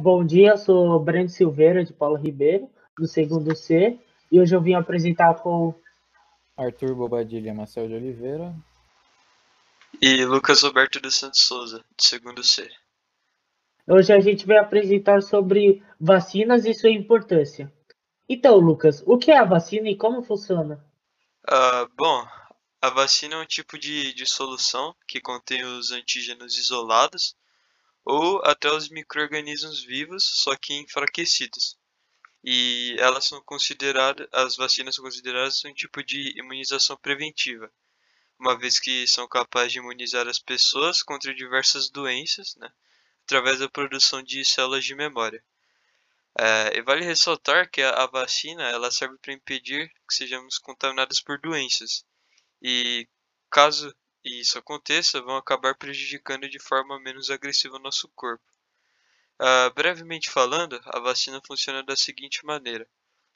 Bom dia, eu sou Breno Silveira, de Paulo Ribeiro, do segundo C, e hoje eu vim apresentar com Arthur Bobadilha Marcel de Oliveira. E Lucas Roberto dos Santos Souza, de segundo C. Hoje a gente vai apresentar sobre vacinas e sua importância. Então, Lucas, o que é a vacina e como funciona? Uh, bom, a vacina é um tipo de, de solução que contém os antígenos isolados ou até os micro-organismos vivos, só que enfraquecidos. E elas são consideradas, as vacinas são consideradas um tipo de imunização preventiva, uma vez que são capazes de imunizar as pessoas contra diversas doenças, né, através da produção de células de memória. É, e vale ressaltar que a, a vacina ela serve para impedir que sejamos contaminados por doenças. E caso isso aconteça, vão acabar prejudicando de forma menos agressiva o nosso corpo. Uh, brevemente falando, a vacina funciona da seguinte maneira.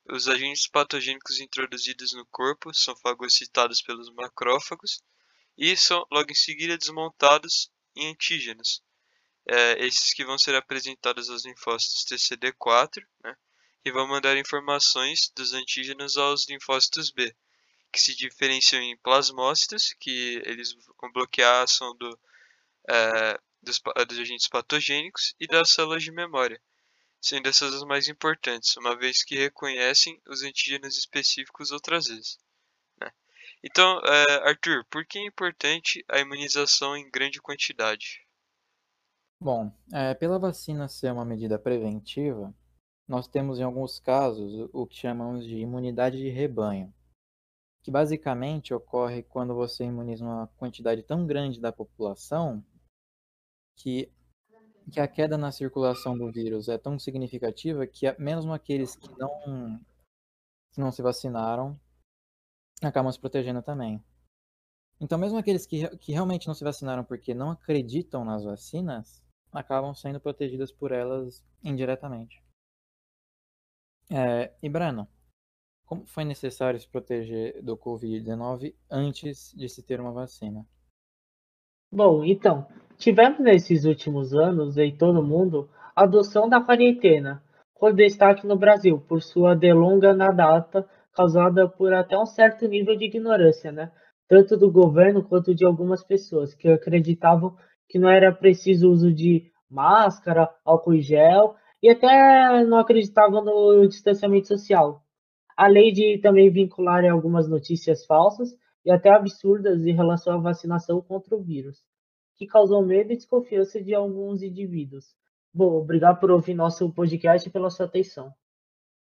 Os agentes patogênicos introduzidos no corpo são fagocitados pelos macrófagos e são logo em seguida desmontados em antígenos, é, esses que vão ser apresentados aos linfócitos TCD4, né, e vão mandar informações dos antígenos aos linfócitos B, que se diferenciam em plasmócitos, que eles vão bloquear a ação do, é, dos, dos agentes patogênicos, e das células de memória, sendo essas as mais importantes, uma vez que reconhecem os antígenos específicos outras vezes. Né? Então, é, Arthur, por que é importante a imunização em grande quantidade? Bom, é, pela vacina ser uma medida preventiva, nós temos em alguns casos o que chamamos de imunidade de rebanho, que basicamente ocorre quando você imuniza uma quantidade tão grande da população que, que a queda na circulação do vírus é tão significativa que mesmo aqueles que não, que não se vacinaram acabam se protegendo também. Então, mesmo aqueles que, que realmente não se vacinaram porque não acreditam nas vacinas, acabam sendo protegidas por elas indiretamente. É, e Breno, como foi necessário se proteger do Covid-19 antes de se ter uma vacina? Bom, então, tivemos nesses últimos anos em todo o mundo a adoção da quarentena, com destaque no Brasil por sua delonga na data causada por até um certo nível de ignorância, né? Tanto do governo quanto de algumas pessoas que acreditavam que não era preciso uso de máscara, álcool em gel e até não acreditavam no distanciamento social. Além de também vincularem algumas notícias falsas e até absurdas em relação à vacinação contra o vírus, que causou medo e desconfiança de alguns indivíduos. Bom, obrigado por ouvir nosso podcast e pela sua atenção.